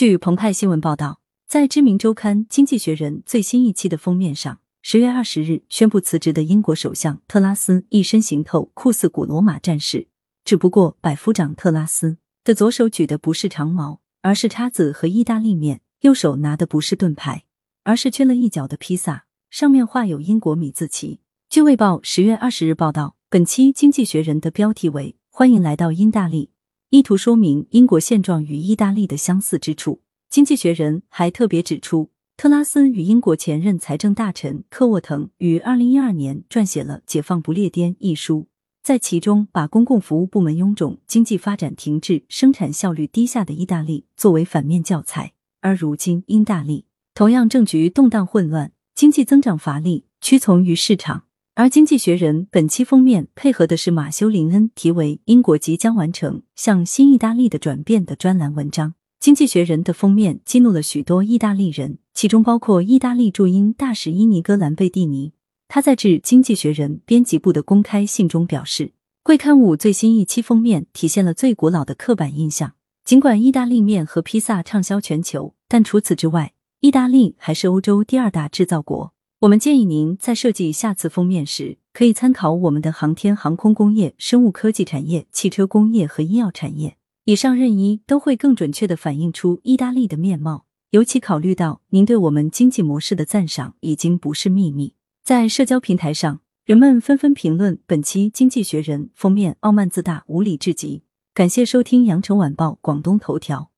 据澎湃新闻报道，在知名周刊《经济学人》最新一期的封面上，十月二十日宣布辞职的英国首相特拉斯一身行头酷似古罗马战士。只不过，百夫长特拉斯的左手举的不是长矛，而是叉子和意大利面；右手拿的不是盾牌，而是缺了一角的披萨，上面画有英国米字旗。据《卫报》十月二十日报道，本期《经济学人》的标题为“欢迎来到英大利”。意图说明英国现状与意大利的相似之处。经济学人还特别指出，特拉斯与英国前任财政大臣科沃腾于二零一二年撰写了《解放不列颠》一书，在其中把公共服务部门臃肿、经济发展停滞、生产效率低下的意大利作为反面教材。而如今，英大利同样政局动荡混乱，经济增长乏力，屈从于市场。而《经济学人》本期封面配合的是马修·林恩题为《英国即将完成向新意大利的转变》的专栏文章。《经济学人》的封面激怒了许多意大利人，其中包括意大利驻英大使伊尼戈·兰贝蒂尼。他在致《经济学人》编辑部的公开信中表示：“贵刊物最新一期封面体现了最古老的刻板印象。尽管意大利面和披萨畅销全球，但除此之外，意大利还是欧洲第二大制造国。”我们建议您在设计下次封面时，可以参考我们的航天航空工业、生物科技产业、汽车工业和医药产业。以上任一都会更准确的反映出意大利的面貌。尤其考虑到您对我们经济模式的赞赏已经不是秘密。在社交平台上，人们纷纷评论本期《经济学人》封面傲慢自大、无理至极。感谢收听羊城晚报广东头条。